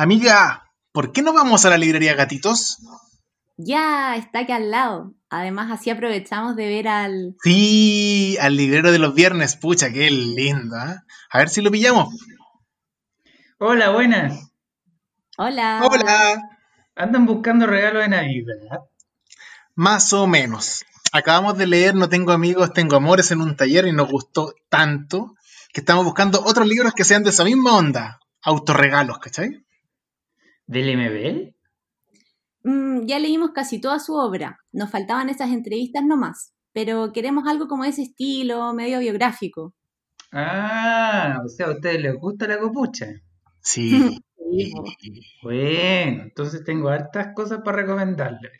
Amiga, ¿por qué no vamos a la librería Gatitos? Ya, está aquí al lado. Además, así aprovechamos de ver al... Sí, al librero de los viernes. Pucha, qué lindo. ¿eh? A ver si lo pillamos. Hola, buenas. Hola. Hola. ¿Andan buscando regalos de Navidad? Más o menos. Acabamos de leer No tengo amigos, tengo amores en un taller y nos gustó tanto que estamos buscando otros libros que sean de esa misma onda. Autorregalos, ¿cachai? ¿Del MBL? Mm, ya leímos casi toda su obra. Nos faltaban esas entrevistas nomás. Pero queremos algo como ese estilo, medio biográfico. Ah, o sea, a ustedes les gusta la copucha. Sí. Bueno, entonces tengo hartas cosas para recomendarles.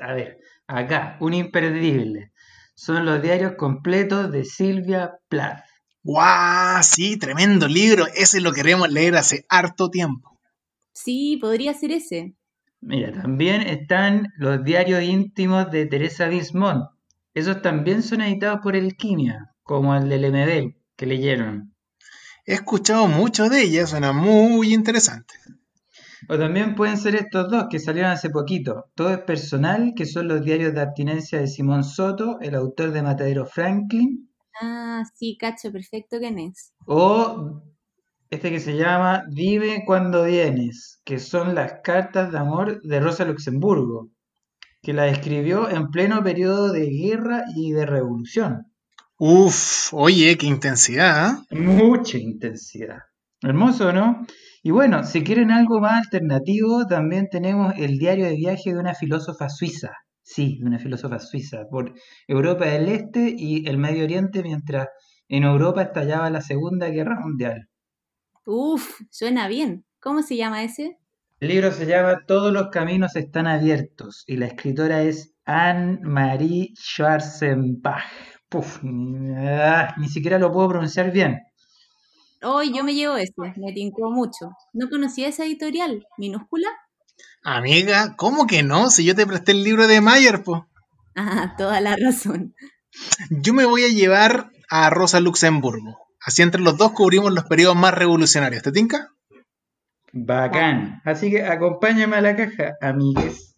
A ver, acá, un imperdible. Son los diarios completos de Silvia Plath. ¡Guau! Sí, tremendo libro. Ese lo queremos leer hace harto tiempo. Sí, podría ser ese. Mira, también están los diarios íntimos de Teresa Bismont. Esos también son editados por Elquimia, como el del MD que leyeron. He escuchado mucho de ellas, suena muy interesante. O también pueden ser estos dos que salieron hace poquito. Todo es personal, que son los diarios de abstinencia de Simón Soto, el autor de Matadero Franklin. Ah, sí, cacho, perfecto, ¿quién es? O este que se llama Dime cuando vienes, que son las cartas de amor de Rosa Luxemburgo, que la escribió en pleno periodo de guerra y de revolución. Uf, oye, qué intensidad. ¿eh? Mucha intensidad. Hermoso, ¿no? Y bueno, si quieren algo más alternativo, también tenemos el diario de viaje de una filósofa suiza. Sí, de una filósofa suiza, por Europa del Este y el Medio Oriente, mientras en Europa estallaba la Segunda Guerra Mundial. Uf, suena bien. ¿Cómo se llama ese? El libro se llama Todos los caminos están abiertos y la escritora es Anne-Marie Schwarzenbach. Puf, ah, ni siquiera lo puedo pronunciar bien. Hoy yo me llevo ese, me tincó mucho. ¿No conocía esa editorial? ¿Minúscula? Amiga, ¿cómo que no? Si yo te presté el libro de Mayer, po. Ah, toda la razón. Yo me voy a llevar a Rosa Luxemburgo. Así entre los dos cubrimos los periodos más revolucionarios. ¿Te tinca? Bacán. Así que acompáñame a la caja, amigues.